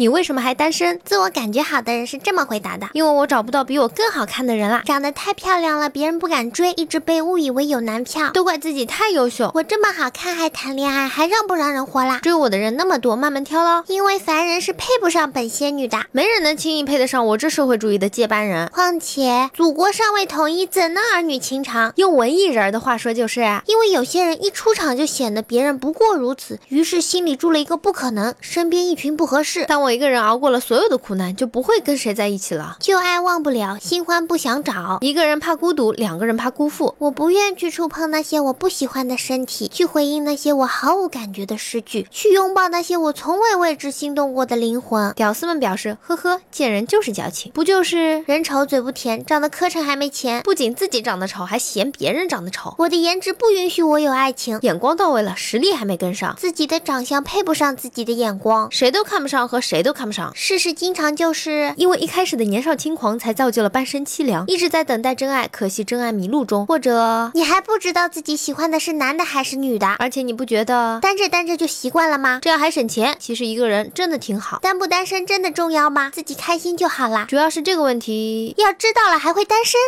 你为什么还单身？自我感觉好的人是这么回答的：因为我找不到比我更好看的人啦，长得太漂亮了，别人不敢追，一直被误以为有男票，都怪自己太优秀。我这么好看还谈恋爱，还让不让人活啦？追我的人那么多，慢慢挑喽。因为凡人是配不上本仙女的，没人能轻易配得上我这社会主义的接班人。况且祖国尚未统一，怎能儿女情长？用文艺人的话说就是，因为有些人一出场就显得别人不过如此，于是心里住了一个不可能，身边一群不合适。但我一个人熬过了所有的苦难，就不会跟谁在一起了。旧爱忘不了，新欢不想找。一个人怕孤独，两个人怕辜负。我不愿去触碰那些我不喜欢的身体，去回应那些我毫无感觉的诗句，去拥抱那些我从未为之心动过的灵魂。屌丝们表示：呵呵，贱人就是矫情，不就是人丑嘴不甜，长得磕碜还没钱，不仅自己长得丑，还嫌别人长得丑。我的颜值不允许我有爱情，眼光到位了，实力还没跟上，自己的长相配不上自己的眼光，谁都看不上和谁都看不上。事实经常就是因为一开始的年少轻狂，才造就了半生凄凉，一直在等待真爱，可惜真爱迷路中，或者你还不知道自己喜欢的是男的还是女的，而且你不觉得单着单着就习惯了吗？这样还省钱。其实一个人真的挺好，单不单身真的重要吗？自己开心就好啦。主要是这个问题，要知道了还会单身。